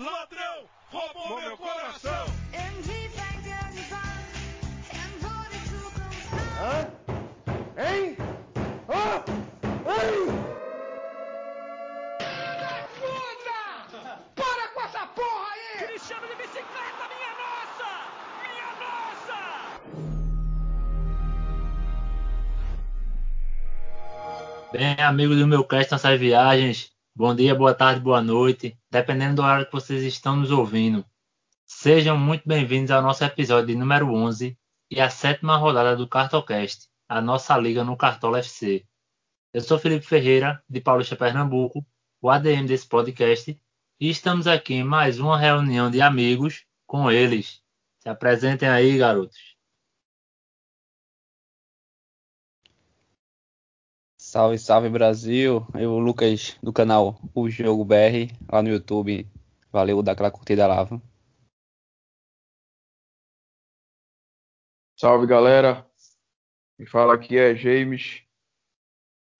Ladrão, roubou meu coração. Hã? Hein? Hã? Hein? Puta! Para com essa porra aí! Cristiano de bicicleta, minha nossa! Minha nossa! Bem, amigos do meu cast nessas viagens, bom dia, boa tarde, boa noite, dependendo do horário que vocês estão nos ouvindo. Sejam muito bem-vindos ao nosso episódio número 11 e a sétima rodada do Cartocast, a nossa liga no Cartola FC. Eu sou Felipe Ferreira, de Paulista, Pernambuco, o ADM desse podcast, e estamos aqui em mais uma reunião de amigos com eles. Se apresentem aí, garotos. Salve, salve Brasil! Eu, Lucas, do canal O Jogo BR, lá no YouTube. Valeu, dá aquela curtida lá. Salve galera, me fala aqui é James,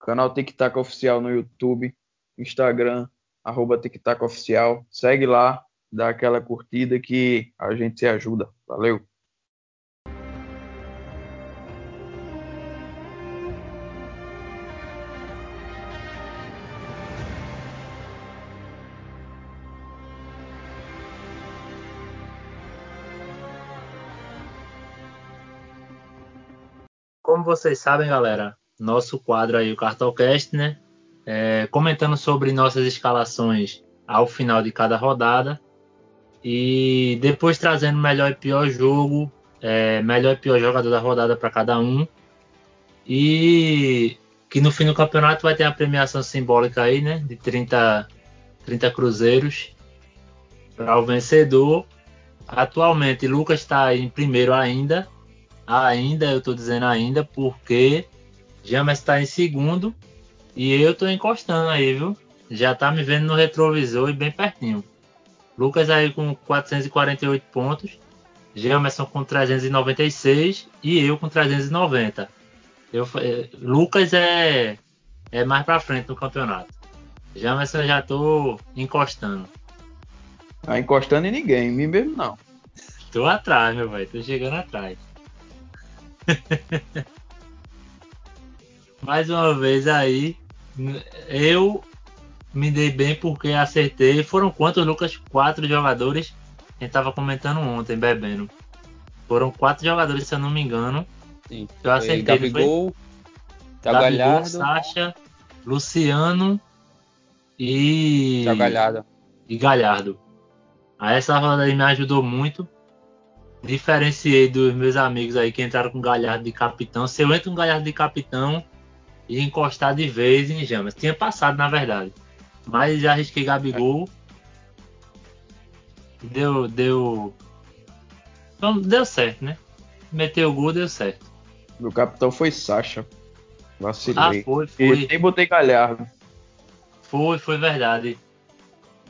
canal Tic Tac Oficial no YouTube, Instagram, arroba Tic Tac Oficial, segue lá, dá aquela curtida que a gente se ajuda, valeu! Como vocês sabem, galera, nosso quadro aí, o Cartolcast, né? É, comentando sobre nossas escalações ao final de cada rodada e depois trazendo melhor e pior jogo, é, melhor e pior jogador da rodada para cada um e que no fim do campeonato vai ter a premiação simbólica aí, né? De 30, 30 cruzeiros para o vencedor. Atualmente, Lucas está em primeiro ainda, Ainda, eu tô dizendo ainda, porque James está em segundo e eu tô encostando aí, viu? Já tá me vendo no retrovisor e bem pertinho. Lucas aí com 448 pontos, Jamerson com 396 e eu com 390. Eu, eh, Lucas é, é mais pra frente no campeonato. Jamerson eu já tô encostando. Tá encostando em ninguém, em mim mesmo não. Tô atrás, meu velho, tô chegando atrás. Mais uma vez aí, eu me dei bem porque acertei. Foram quantos, Lucas? Quatro jogadores. A gente tava comentando ontem, bebendo. Foram quatro jogadores, se eu não me engano. Sim. Eu acertei. foi? Gabigol, Thiago Gabigol, Sacha, Luciano e. Galhardo. e Galhardo. Aí essa roda aí me ajudou muito. Diferenciei dos meus amigos aí que entraram com Galhardo de capitão. Se eu entro com Galhardo de capitão e encostar de vez em Jamas. Tinha passado, na verdade. Mas já arrisquei Gabigol. Deu. Deu. Então, deu certo, né? Meteu o gol, deu certo. Meu capitão foi Sacha, Ah, vacilei. foi, e foi. nem botei Galhardo. Foi, foi verdade.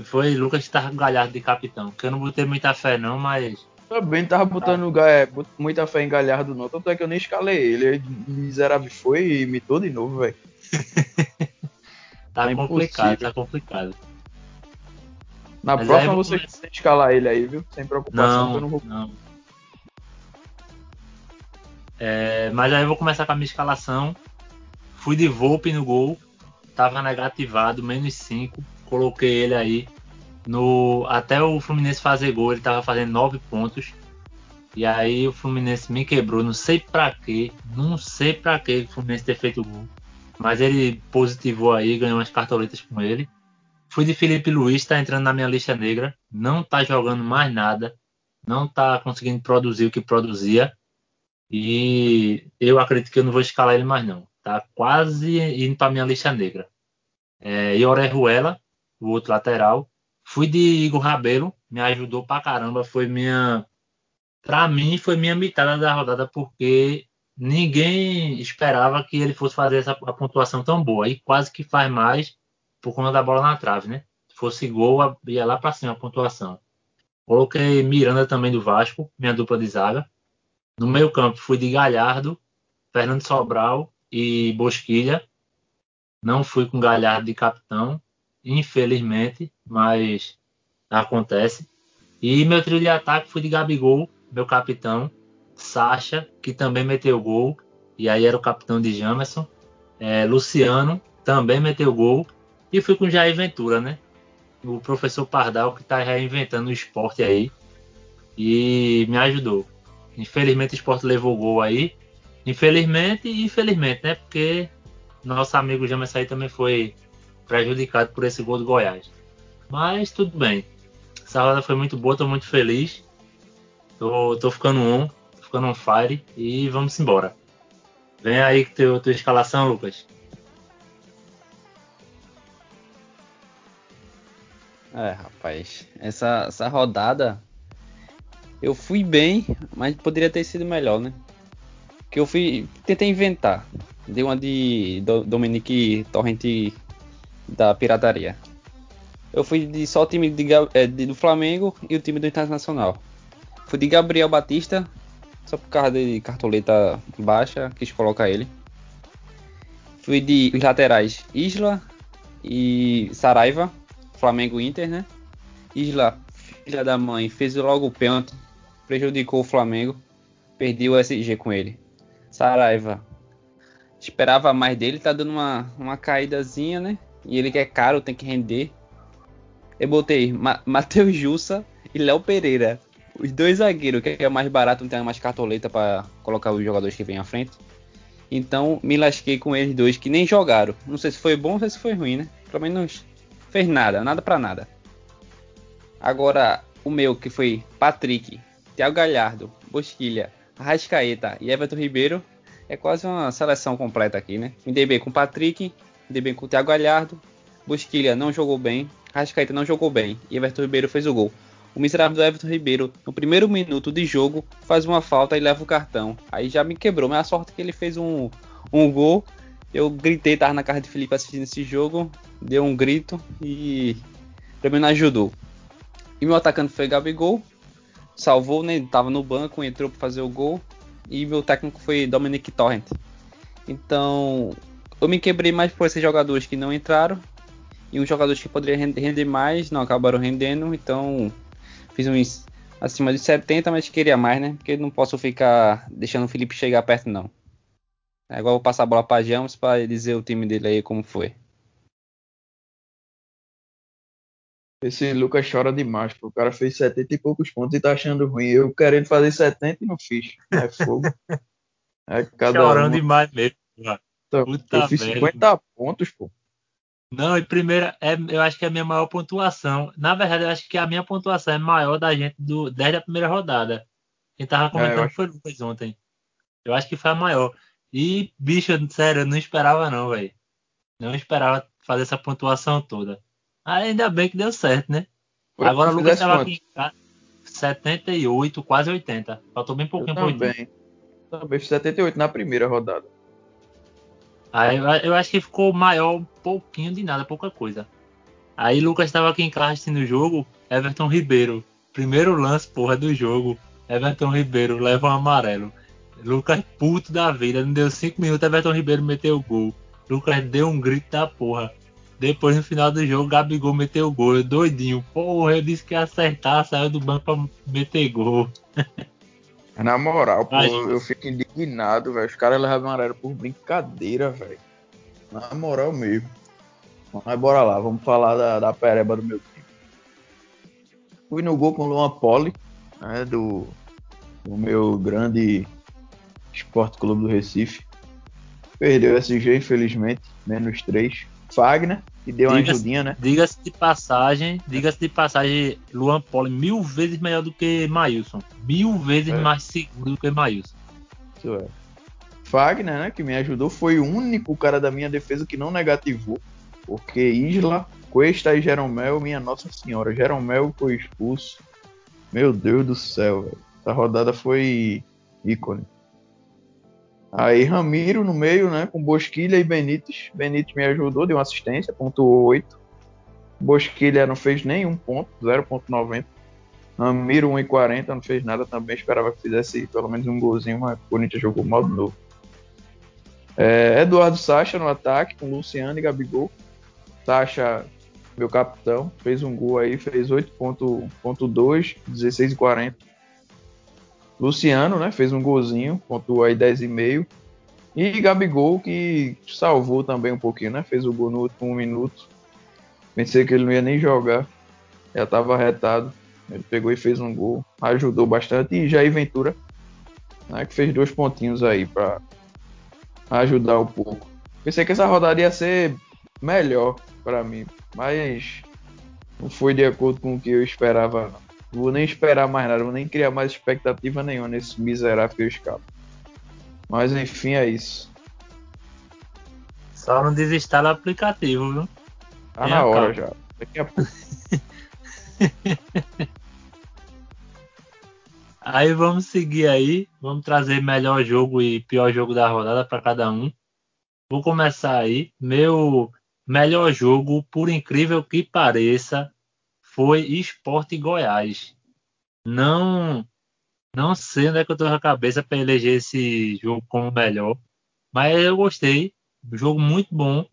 Foi Lucas que tava com Galhardo de capitão. Que eu não botei muita fé, não, mas. Também tava botando é, muita fé em Galhardo não, tanto é que eu nem escalei ele. Ele miserável foi e imitou de novo, velho. Tá É complicado, tá complicado. Na Mas próxima vou você começar- escalar ele aí, viu? Sem preocupação, Não, eu não vou. não. É, mas aí eu vou começar com a minha escalação. Fui de Volpe no gol. Tava negativado, menos 5. Coloquei ele aí. No, até o Fluminense fazer gol, ele tava fazendo 9 pontos. E aí o Fluminense me quebrou. Não sei pra quê. Não sei pra quê o Fluminense ter feito gol. Mas ele positivou aí, ganhou umas cartoletas com ele. Fui de Felipe Luiz, tá entrando na minha lista negra. Não tá jogando mais nada não tá conseguindo produzir o que produzia. E eu acredito que eu não vou escalar ele mais não. Tá quase indo para minha lista negra. É, e Orejuela, o outro lateral. Fui de Igor Rabelo, me ajudou pra caramba. Foi minha. Pra mim, foi minha mitada da rodada, porque ninguém esperava que ele fosse fazer essa a pontuação tão boa. E quase que faz mais por conta da bola na trave, né? Se fosse gol, ia lá pra cima a pontuação. Coloquei Miranda também do Vasco, minha dupla de zaga. No meio campo fui de Galhardo, Fernando Sobral e Bosquilha. Não fui com Galhardo de capitão, infelizmente, mas acontece. E meu trio de ataque foi de Gabigol, meu capitão, Sacha, que também meteu gol, e aí era o capitão de Jamerson, é, Luciano, também meteu gol, e fui com Jair Ventura, né? O professor Pardal, que está reinventando o esporte aí, e me ajudou. Infelizmente o esporte levou gol aí, infelizmente e infelizmente, né? Porque nosso amigo Jamerson aí também foi prejudicado por esse gol do Goiás. Mas tudo bem. Essa roda foi muito boa, tô muito feliz. Tô, tô ficando on, tô ficando on fire e vamos embora. Vem aí com teu, tua escalação, Lucas. É, rapaz, essa, essa rodada eu fui bem, mas poderia ter sido melhor, né? Que eu fui. Tentei inventar. Dei uma de Dominique Torrent da pirataria. Eu fui de só o time é, de, do Flamengo e o time do Internacional. Fui de Gabriel Batista, só por causa de cartoleta baixa, quis colocar ele. Fui de os laterais Isla e Saraiva, Flamengo Inter, né? Isla, filha da mãe, fez logo o pênalti, prejudicou o Flamengo, perdi o SG com ele. Saraiva, esperava mais dele, tá dando uma, uma caídazinha, né? E ele que é caro, tem que render. Eu botei Ma Matheus Jussa e Léo Pereira. Os dois zagueiros, que é mais barato, não tem mais cartoleta para colocar os jogadores que vêm à frente. Então me lasquei com eles dois que nem jogaram. Não sei se foi bom, ou se foi ruim, né? Pelo menos fez nada, nada para nada. Agora o meu que foi Patrick, Thiago Galhardo, Bosquilha, Arrascaeta e Everton Ribeiro é quase uma seleção completa aqui, né? Bem com Patrick, dei bem com o Thiago Galhardo, Bosquilha não jogou bem, Rascaeta não jogou bem e Everton Ribeiro fez o gol. O miserável do Everton Ribeiro, no primeiro minuto de jogo, faz uma falta e leva o cartão. Aí já me quebrou, mas a sorte é que ele fez um, um gol. Eu gritei, tava na casa de Felipe assistindo esse jogo, deu um grito e também não ajudou. E meu atacante foi Gabigol, salvou, né? Tava no banco, entrou para fazer o gol. E meu técnico foi Dominic Torrent. Então, eu me quebrei mais por esses jogadores que não entraram e os jogadores que poderiam render mais não acabaram rendendo, então fiz uns acima de 70, mas queria mais, né? Porque não posso ficar deixando o Felipe chegar perto, não. É igual vou passar a bola para James para dizer o time dele aí como foi. Esse Lucas chora demais, pô. O cara fez 70 e poucos pontos e tá achando ruim. Eu querendo fazer 70 e não fiz. É fogo. É cada Chorando um. demais mesmo. Então, eu fiz 50 pontos, pô. Não, e primeira, é, eu acho que é a minha maior pontuação. Na verdade, eu acho que a minha pontuação é maior da gente do, desde a primeira rodada. Quem tava comentando é, foi Lucas ontem. Eu acho que foi a maior. E, bicho, sério, eu não esperava não, velho. Não esperava fazer essa pontuação toda. Ainda bem que deu certo, né? Foi Agora o Lucas tava aqui em 78, quase 80. Faltou bem pouquinho eu também. 80. Também 78 na primeira rodada. Aí eu acho que ficou maior um pouquinho de nada, pouca coisa. Aí Lucas estava aqui em casa assistindo o jogo, Everton Ribeiro. Primeiro lance, porra, do jogo. Everton Ribeiro leva um amarelo. Lucas puto da vida, não deu 5 minutos, Everton Ribeiro meteu o gol. Lucas deu um grito da porra. Depois no final do jogo, Gabigol meteu o gol. Eu doidinho. Porra, eu disse que ia acertar, saiu do banco pra meter gol. Na moral, pô, eu fico indignado, velho. Os caras levam amarelo por brincadeira, velho. Na moral mesmo. Mas bora lá, vamos falar da, da pereba do meu time. Fui no gol com o Luan Poli, né, do, do meu grande Esporte Clube do Recife. Perdeu SG, infelizmente, menos 3. Fagner, que deu uma ajudinha, né? Diga-se de passagem, diga-se de passagem, Luan Poli mil vezes melhor do que Maílson. Mil vezes é. mais seguro do que Maílson. Isso é. Fagner, né, que me ajudou, foi o único cara da minha defesa que não negativou. Porque Isla, Cuesta e Jeromel, minha Nossa Senhora, Jeromel foi expulso. Meu Deus do céu, velho. Essa rodada foi ícone. Aí Ramiro no meio, né? Com Bosquilha e Benítez. Benítez me ajudou, deu uma assistência, pontuou 8. Bosquilha não fez nenhum ponto, 0.90. Ramiro 1,40, não fez nada também. Esperava que fizesse pelo menos um golzinho, mas o Corinthians jogou mal de novo. É, Eduardo Sacha no ataque, com Luciano e Gabigol. Sacha meu capitão, fez um gol aí, fez 8.2, 16 e 40. Luciano, né, fez um golzinho, pontuou aí 10,5. E Gabigol, que salvou também um pouquinho, né? Fez o gol no último minuto. Pensei que ele não ia nem jogar. Já estava retado. Ele pegou e fez um gol. Ajudou bastante. E Jair Ventura, né, que fez dois pontinhos aí para ajudar um pouco. Pensei que essa rodada ia ser melhor para mim. Mas não foi de acordo com o que eu esperava. Não. Vou nem esperar mais nada. Vou nem criar mais expectativa nenhuma nesse miserável que eu escapo. Mas enfim, é isso. Só não desinstala o aplicativo, viu? Tá na hora já. Daqui a pouco. aí vamos seguir aí. Vamos trazer melhor jogo e pior jogo da rodada para cada um. Vou começar aí. Meu melhor jogo, por incrível que pareça, foi Esporte Goiás. Não não sei onde é que eu tô com a cabeça para eleger esse jogo como melhor, mas eu gostei. Um jogo muito bom.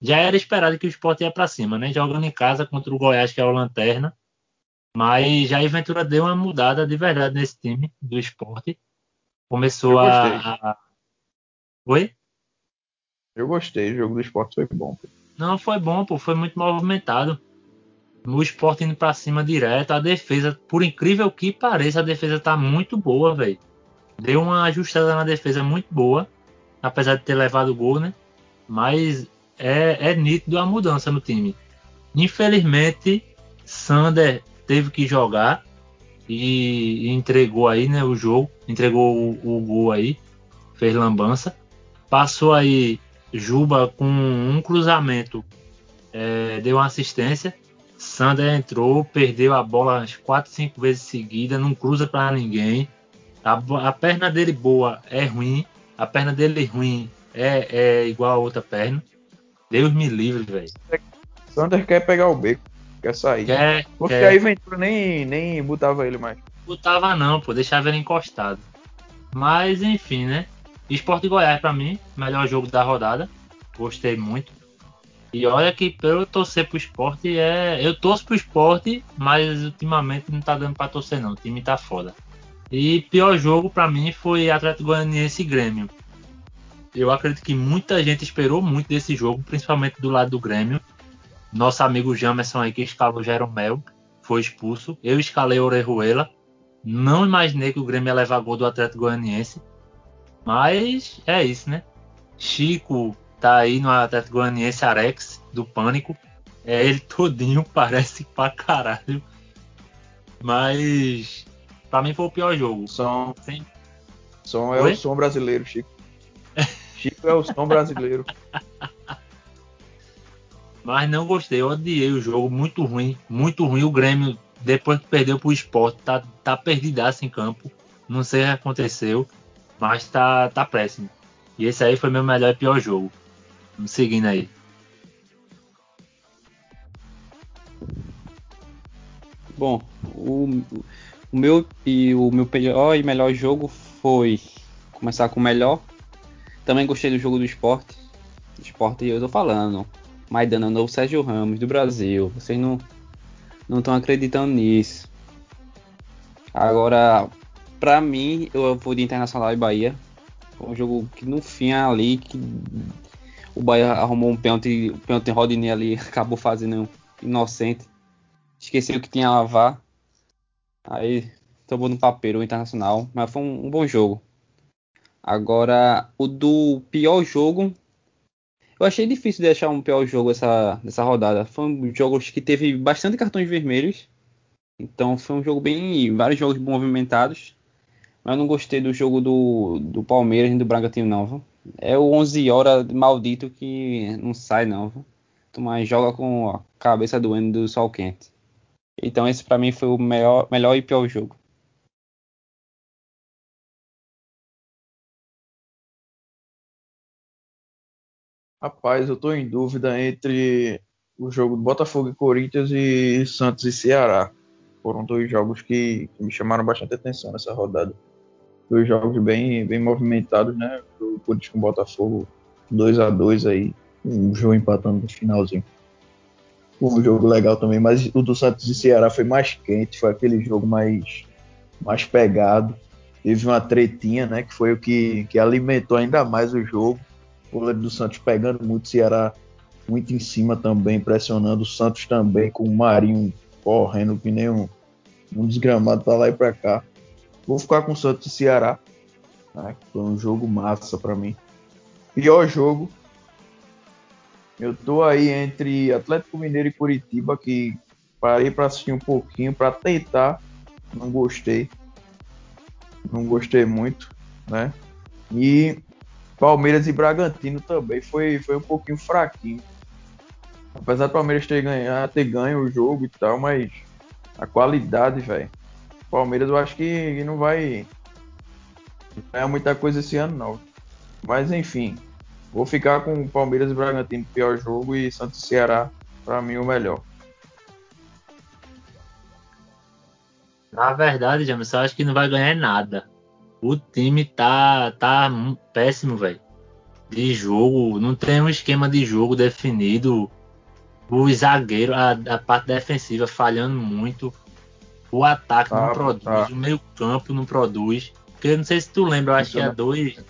Já era esperado que o Sport ia para cima, né? Jogando em casa contra o Goiás, que é o Lanterna. Mas já a Ventura deu uma mudada de verdade nesse time do esporte. Começou a, a. Oi? Eu gostei, o jogo do esporte foi bom. Não, foi bom, pô, foi muito movimentado no esporte indo para cima direto. A defesa, por incrível que pareça, a defesa tá muito boa, velho. Deu uma ajustada na defesa muito boa, apesar de ter levado o gol, né? Mas é, é nítido a mudança no time. Infelizmente, Sander teve que jogar e, e entregou aí, né, o jogo, entregou o, o gol aí, fez lambança. Passou aí Juba com um cruzamento, é, deu uma assistência Sander entrou, perdeu a bola umas 4, 5 vezes seguida, não cruza para ninguém. A, a, perna dele boa é ruim, a perna dele ruim é, é igual a outra perna. Deus me livre, velho. Sander quer pegar o beco, quer sair. Quer, Porque quer. aí Ventura nem, nem botava ele mais. Botava não, pô, deixava ele encostado. Mas enfim, né? Esporte Goiás para mim, melhor jogo da rodada. Gostei muito. E olha que eu torcer pro esporte é. Eu torço pro esporte, mas ultimamente não tá dando pra torcer não. O time tá foda. E pior jogo para mim foi Atlético Goianiense e Grêmio. Eu acredito que muita gente esperou muito desse jogo, principalmente do lado do Grêmio. Nosso amigo Jamerson aí que escalou Jeromel foi expulso. Eu escalei Orejuela. Não imaginei que o Grêmio ia levar gol do Atlético Goianiense. Mas é isso, né? Chico tá aí no Atlético Goianiense Arex, do Pânico. É ele todinho, parece pra caralho. Mas pra mim foi o pior jogo. Som, Sem- som é Oi? o som brasileiro, Chico. Chico é o som brasileiro. Mas não gostei, eu odiei o jogo, muito ruim, muito ruim. O Grêmio, depois que perdeu pro esporte, tá, tá perdidaço em campo. Não sei o que aconteceu, mas tá, tá péssimo. E esse aí foi meu melhor e pior jogo. Seguindo aí. Bom, o, o meu e o meu pior e melhor jogo foi começar com o melhor. Também gostei do jogo do esporte. Esporte eu tô falando. Maidana é novo Sérgio Ramos do Brasil. Vocês não não estão acreditando nisso. Agora, pra mim, eu vou de Internacional e Bahia. Foi um jogo que no fim ali que o Bahia arrumou um pênalti, o pênalti Rodney ali acabou fazendo inocente. Esqueceu que tinha lavar. Aí tomou no papel o Internacional, mas foi um, um bom jogo. Agora, o do pior jogo, eu achei difícil de achar um pior jogo essa, nessa rodada. Foi um jogo que teve bastante cartões vermelhos. Então foi um jogo bem. vários jogos movimentados. Mas eu não gostei do jogo do, do Palmeiras e do Bragantino, não. Viu? É o 11 horas maldito que não sai, não. Tu mais joga com a cabeça doendo do sol quente. Então esse pra mim foi o melhor, melhor e pior jogo. Rapaz, eu tô em dúvida entre o jogo do Botafogo e Corinthians e Santos e Ceará. Foram dois jogos que, que me chamaram bastante atenção nessa rodada. Dois jogos bem, bem movimentados, né? O Corinthians com o Botafogo 2 a 2 aí, o jogo empatando no finalzinho. Um jogo legal também, mas o do Santos e Ceará foi mais quente, foi aquele jogo mais, mais pegado. Teve uma tretinha, né? Que foi o que, que alimentou ainda mais o jogo. O goleiro do Santos pegando muito, o Ceará muito em cima também, pressionando o Santos também, com o Marinho correndo que nem um, um desgramado para lá e para cá. Vou ficar com o Santos e Ceará. Né? Foi um jogo massa para mim. Pior jogo, eu tô aí entre Atlético Mineiro e Curitiba, que parei para assistir um pouquinho, para tentar. Não gostei. Não gostei muito, né? E Palmeiras e Bragantino também foi, foi um pouquinho fraquinho. Apesar do Palmeiras ter ganho, ter ganho o jogo e tal, mas a qualidade, velho. Palmeiras eu acho que não vai ganhar muita coisa esse ano, não. Mas enfim, Vou ficar com Palmeiras e Bragantino, pior jogo, e Santos e Ceará, para mim, o melhor. Na verdade, James, eu acho que não vai ganhar nada. O time tá, tá péssimo, velho. De jogo, não tem um esquema de jogo definido. O zagueiro, a, a parte defensiva falhando muito. O ataque não produz, tá. o meio-campo não produz. Porque não sei se tu lembra, eu acho que há dois,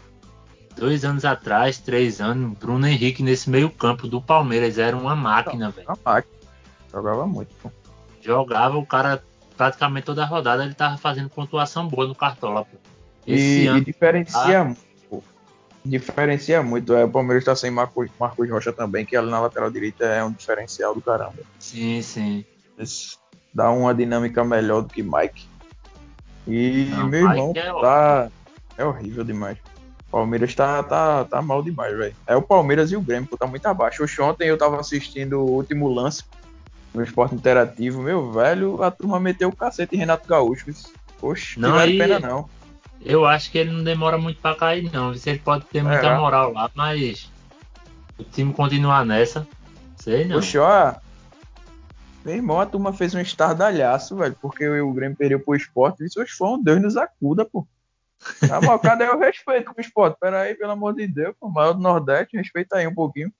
dois anos atrás, três anos, Bruno Henrique nesse meio campo do Palmeiras era uma máquina, velho. Uma máquina. Jogava muito. Pô. Jogava, o cara praticamente toda a rodada ele tava fazendo pontuação boa no Cartola, pô. Esse e, ano, e diferencia tá... muito. Diferencia muito. É, o Palmeiras tá sem Marcos, Marcos Rocha também, que ali na lateral direita é um diferencial do caramba. Sim, sim. Esse dá uma dinâmica melhor do que Mike. E Não, meu Mike irmão é tá. É horrível demais. Palmeiras tá, tá, tá mal demais, velho. É o Palmeiras e o Grêmio, que tá muito abaixo. Hoje ontem eu tava assistindo o último lance no esporte interativo. Meu velho, a turma meteu o cacete em Renato Gaúcho. Oxe, não vale pena não. Eu acho que ele não demora muito pra cair, não. Se ele pode ter muita é. moral lá, mas o time continuar nessa, sei não. Oxe, ó. Meu irmão, a turma fez um estardalhaço, velho, porque o Grêmio perdeu pro esporte. Isso foi um Deus nos acuda, pô. Tá bom, cadê o respeito com o esporte? Pera aí, pelo amor de Deus, o maior do Nordeste, respeita aí um pouquinho.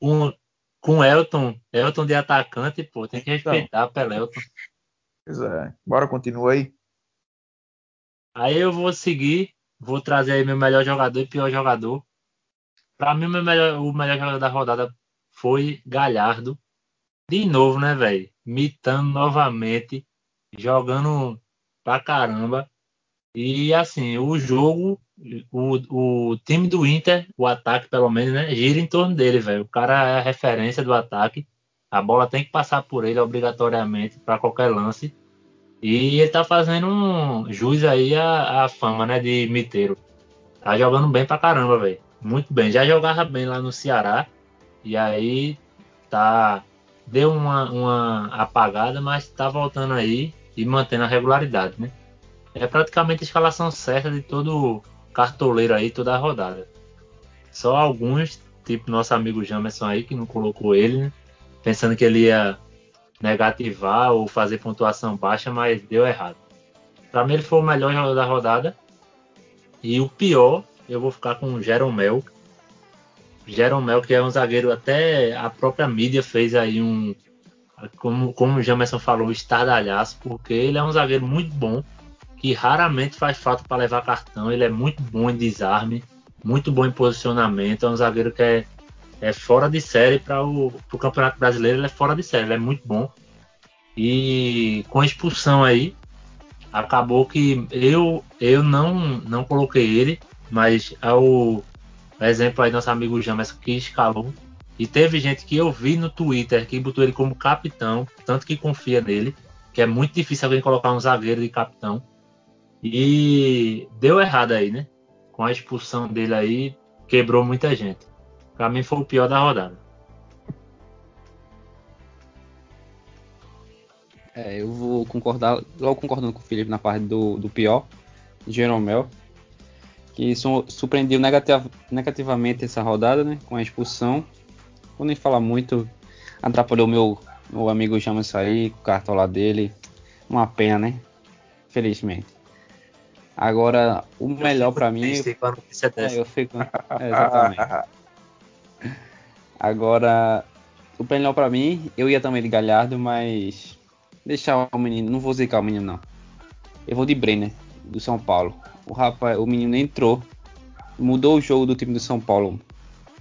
Com, com Elton, Elton de atacante, pô, tem que então. respeitar então, Pelelton. Pois é, bora continuar aí. Aí eu vou seguir, vou trazer aí meu melhor jogador e pior jogador. Pra mim, meu melhor, o melhor jogador da rodada foi Galhardo. De novo, né, velho? Mitando novamente, jogando pra caramba. E assim, o jogo, o, o time do Inter, o ataque pelo menos, né, gira em torno dele, velho. O cara é a referência do ataque. A bola tem que passar por ele obrigatoriamente para qualquer lance. E ele tá fazendo um jus aí a, a fama, né, de miteiro. Tá jogando bem pra caramba, velho. Muito bem. Já jogava bem lá no Ceará. E aí tá deu uma, uma apagada, mas tá voltando aí e mantendo a regularidade, né? é praticamente a escalação certa de todo cartoleiro aí, toda a rodada. Só alguns, tipo nosso amigo Jamerson aí, que não colocou ele, né? pensando que ele ia negativar ou fazer pontuação baixa, mas deu errado. Para mim ele foi o melhor jogador da rodada. E o pior, eu vou ficar com o Jeromel. Jeromel, que é um zagueiro, até a própria mídia fez aí um, como, como o Jamerson falou, estardalhaço, porque ele é um zagueiro muito bom que raramente faz falta para levar cartão. Ele é muito bom em desarme, muito bom em posicionamento. É um zagueiro que é, é fora de série para o Campeonato Brasileiro. Ele é fora de série, ele é muito bom. E com a expulsão aí, acabou que eu eu não não coloquei ele, mas ao exemplo aí nosso amigo James que escalou e teve gente que eu vi no Twitter que botou ele como capitão, tanto que confia nele, que é muito difícil alguém colocar um zagueiro de capitão. E deu errado aí, né? Com a expulsão dele aí, quebrou muita gente. Pra mim foi o pior da rodada. É, eu vou concordar, logo concordando com o Felipe na parte do, do pior, Jeromel, que surpreendeu negativ, negativamente essa rodada, né? Com a expulsão. Vou nem falar muito, atrapalhou meu, meu amigo sair, com o cartão dele. Uma pena, né? Felizmente. Agora, o eu melhor para mim. É, eu fico. É, exatamente. Agora, o melhor pra mim, eu ia também de Galhardo, mas. Deixar o menino. Não vou zicar o menino, não. Eu vou de Brenner, do São Paulo. O rapaz, o menino entrou, mudou o jogo do time do São Paulo.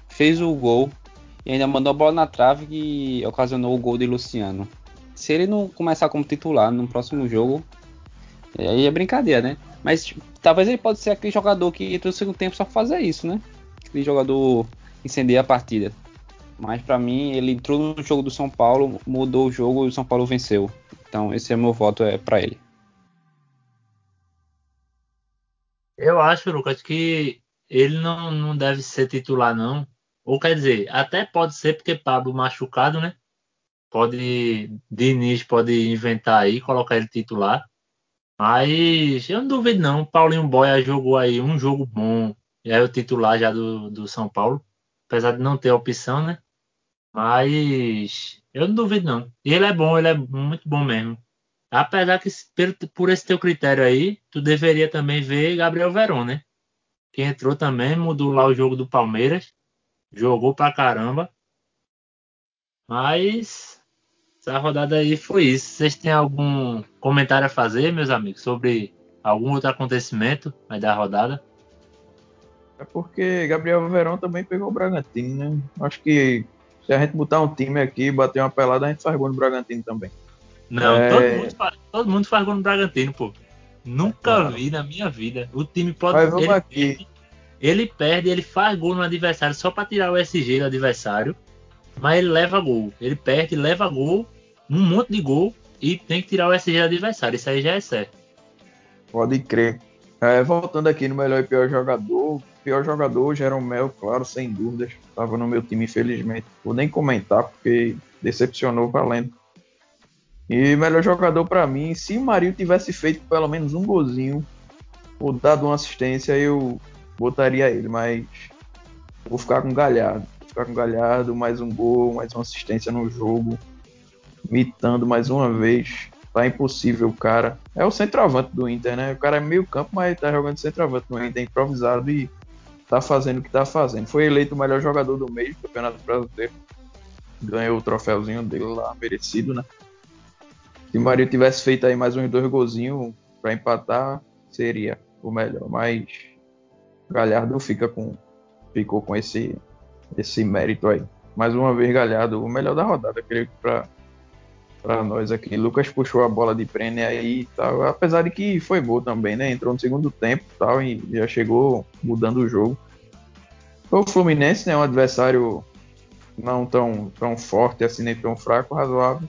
Fez o gol e ainda mandou a bola na trave que ocasionou o gol de Luciano. Se ele não começar como titular no próximo jogo, aí é brincadeira, né? Mas tipo, talvez ele pode ser aquele jogador que entra no segundo tempo só pra fazer isso, né? Aquele jogador incendiar a partida. Mas pra mim, ele entrou no jogo do São Paulo, mudou o jogo e o São Paulo venceu. Então esse é meu voto é para ele. Eu acho, Lucas, que ele não, não deve ser titular, não. Ou quer dizer, até pode ser porque Pablo machucado, né? Pode. Diniz pode inventar aí, colocar ele titular. Mas eu não duvido não. Paulinho Boia jogou aí um jogo bom. E é o titular já do, do São Paulo. Apesar de não ter opção, né? Mas eu não duvido não. E ele é bom, ele é muito bom mesmo. Apesar que por esse teu critério aí, tu deveria também ver Gabriel Verón, né? Que entrou também, mudou lá o jogo do Palmeiras. Jogou pra caramba. Mas essa rodada aí foi isso. Vocês têm algum comentário a fazer, meus amigos, sobre algum outro acontecimento aí da rodada? É porque Gabriel Verão também pegou o Bragantino, né? Acho que se a gente botar um time aqui bater uma pelada, a gente faz gol no Bragantino também. Não, é... todo, mundo faz, todo mundo faz gol no Bragantino, pô. Nunca vi na minha vida. O time pode. Mas vamos ele, aqui. Perde, ele perde, ele faz gol no adversário só para tirar o SG do adversário. Mas ele leva gol. Ele perde, leva gol, um monte de gol e tem que tirar o SG do adversário. Isso aí já é certo. Pode crer. É, voltando aqui no melhor e pior jogador. Pior jogador, Jeromel, claro, sem dúvidas. Estava no meu time, infelizmente. Vou nem comentar porque decepcionou valendo. E melhor jogador para mim, se Marinho tivesse feito pelo menos um golzinho ou dado uma assistência, eu botaria ele, mas vou ficar com Galhardo. Vou ficar com Galhardo, mais um gol, mais uma assistência no jogo, mitando mais uma vez. Tá impossível, cara. É o centroavante do Inter, né? O cara é meio campo, mas tá jogando centroavante no Inter, improvisado e tá fazendo o que tá fazendo. Foi eleito o melhor jogador do mês do Campeonato Brasileiro. Ganhou o troféuzinho dele lá, merecido, né? Se o Marinho tivesse feito aí mais uns dois golzinhos para empatar, seria o melhor. Mas Galhardo fica com, ficou com esse, esse mérito aí. Mais uma vez, Galhardo, o melhor da rodada, creio que para nós aqui. Lucas puxou a bola de Brenner aí e tal, apesar de que foi gol também, né? Entrou no segundo tempo e tal, e já chegou mudando o jogo. O Fluminense, né? Um adversário não tão, tão forte assim, nem tão fraco, razoável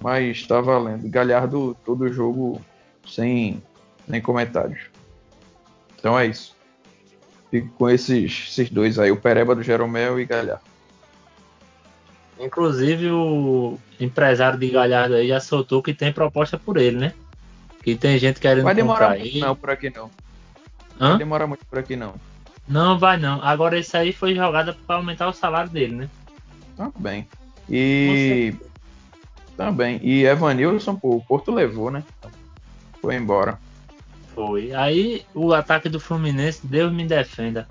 mas está valendo. Galhardo todo jogo sem, sem comentários. Então é isso. Fico com esses, esses dois aí, o Pereba do Jeromel e Galhardo. Inclusive o empresário de Galhardo aí já soltou que tem proposta por ele, né? Que tem gente querendo vai comprar muito ele. não por aqui não. Hã? Vai demorar muito por aqui não. Não vai não. Agora isso aí foi jogada para aumentar o salário dele, né? Tá bem. E também. E Evanilson, pô, o Porto levou, né? Foi embora. Foi. Aí o ataque do Fluminense, Deus me defenda.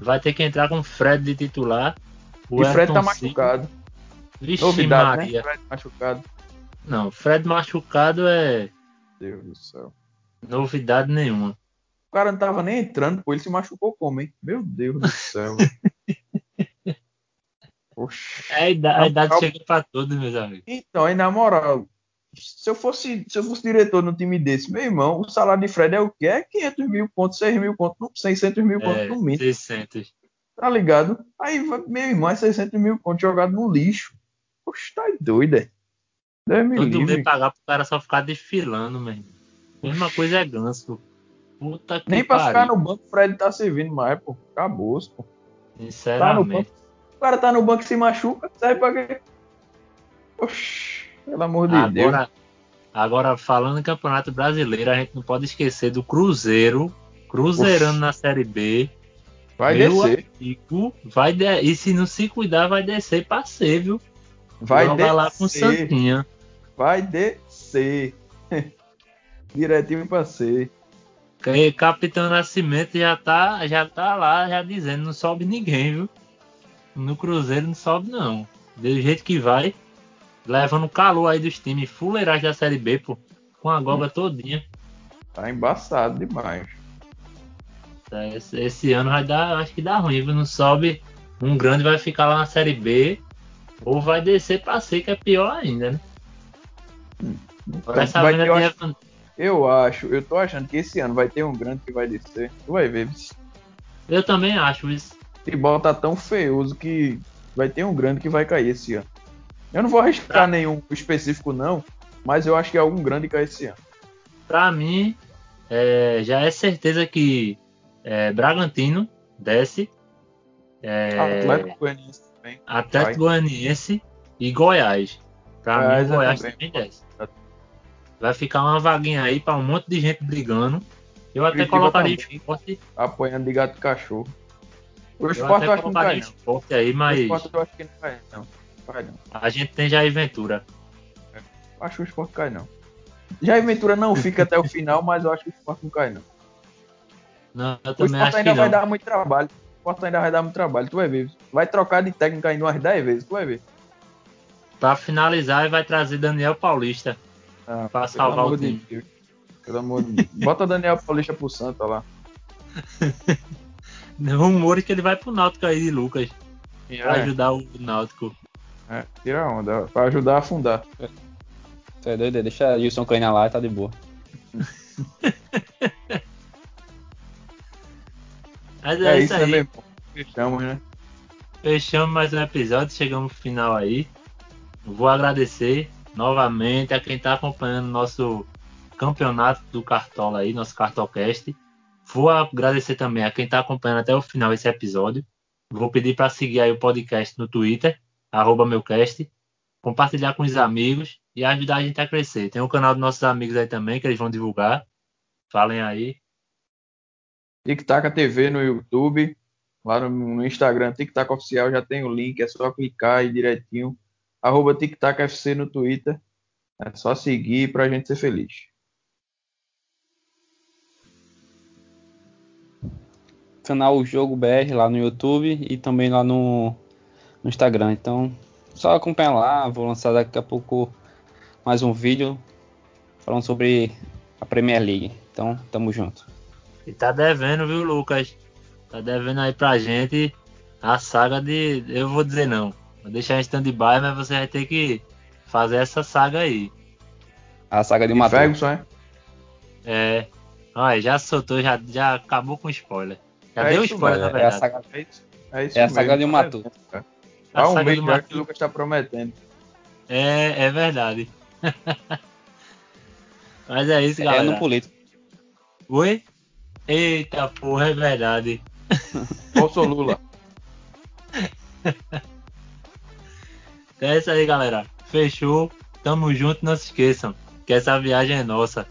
Vai ter que entrar com o Fred de titular. O e Fred tá Silva- machucado. Vixe Novidade, Maria. né? Fred machucado. Não, Fred machucado é Deus do céu. novidade nenhuma. O cara não tava nem entrando, pô, ele se machucou como, hein? Meu Deus do céu. Oxi. É a idade, a idade chega pra todos, meus amigos. Então, aí na moral, se eu fosse, se eu fosse diretor no time desse, meu irmão, o salário de Fred é o quê? É 500 mil pontos, 6 mil pontos, não, 600 mil pontos É, no mínimo, 600. tá ligado? Aí, meu irmão, é 600 mil pontos jogado no lixo. Oxe, tá doido, é? Deus me Todo livre. pagar pro cara só ficar desfilando, mesmo. Mesma coisa é ganso. Puta que Nem pra ficar pariu. no banco, o Fred tá servindo mais, pô. Acabou, pô. Tá Sinceramente. banco. O cara tá no banco e se machuca, serve pra quê? Oxi, pelo amor de Deus. Agora, agora, falando em Campeonato Brasileiro, a gente não pode esquecer do Cruzeiro. Cruzeirando Oxi. na Série B. Vai Meu descer. amigo, vai de... E se não se cuidar, vai descer pra ser, viu? Vai Jogar lá com o descer. Santinha. Vai descer. Direitinho pra ser. Capitão Nascimento já tá, já tá lá, já dizendo, não sobe ninguém, viu? No Cruzeiro não sobe, não. do jeito que vai, levando o calor aí dos times fuleirais da Série B, pô, com a goga todinha. Tá embaçado demais. É, Esse, esse ano vai dar, acho que dá ruim, não sobe, um grande vai ficar lá na Série B, ou vai descer pra C, que é pior ainda, né? Essa Vai eu, acho, eu acho, eu tô achando que esse ano vai ter um grande que vai descer. Tu vai ver. bicho. eu também acho isso. Futebol tá tão feioso que vai ter um grande que vai cair esse ano. Eu não vou arriscar nenhum específico, não, mas eu acho que algum grande cai esse ano. Pra mim, é, já é certeza que é, Bragantino desce, é, Atlético Goianiense também. Atlético Goianiense e Goiás. Pra Goiás mim, é Goiás também. também desce. Vai ficar uma vaguinha aí pra um monte de gente brigando. Eu até Curitiba colocaria também. esporte. Apoiando de gato e cachorro. O Eu esporte até eu acho que não cai, não. esporte aí, O mas esporte eu acho que não cai, não. Cai, não. a gente tem Jair Ventura. Acho que o esporte cai, não. Já a Ventura não fica até o final, mas eu acho que o esporte não cai, não. Não, eu O também acho que ainda vai não. dar muito trabalho. O esporte ainda vai dar muito trabalho, tu vai ver. Vai trocar de técnico ainda umas 10 vezes, tu vai ver. Pra finalizar, vai trazer Daniel Paulista Ah, pra salvar o de time. Deus. Pelo amor de Deus. Bota Daniel Paulista pro Santa lá. Rumores que ele vai pro Náutico aí de Lucas. Pra É, ajudar o Náutico. é, tira a onda, pra ajudar a afundar. Tu é doido? Deixa Wilson Kleina lá e tá de boa. Mas É, é, isso, isso né, aí. meu irmão? Fechamos, né? Fechamos mais um episódio, chegamos no final aí. Vou agradecer novamente a quem está acompanhando nosso campeonato do Cartola aí, nosso Cartolcast. Vou agradecer também a quem está acompanhando até o final esse episódio. Vou pedir para seguir aí o podcast no Twitter, arroba meucast, compartilhar com os amigos e ajudar a gente a crescer. Tem o canal dos nossos amigos aí também, que eles vão divulgar. Falem aí. Tic Tac TV no YouTube. Lá no, no Instagram, Tic Tac Oficial, já tem o link, é só clicar aí direitinho. Arroba Tic Tac FC no Twitter. É só seguir pra gente ser feliz. Canal Jogo BR lá no YouTube e também lá no, no Instagram. Então, só acompanha lá. Vou lançar daqui a pouco mais um vídeo falando sobre a Premier League. Então, tamo junto. E tá devendo, viu, Lucas? Tá devendo aí pra gente a saga de. Eu vou dizer não. Vou deixar em stand-by, mas você vai ter que fazer essa saga aí. A saga de Matheus. Ferguson, é? É. Olha, já soltou, já, já acabou com spoiler. Já É deu isso spoiler, mesmo, na é a verdade. saga- É isso, é isso É a mesmo. saga de Matu. devendo, cara. A Há um mês já que o Lucas tá prometendo. É, é verdade. mas é isso, É galera. no político. Oi? Eita porra, é verdade. Bolso Lula. É isso aí, galera. Fechou. Tamo junto, não se esqueçam que essa viagem é nossa.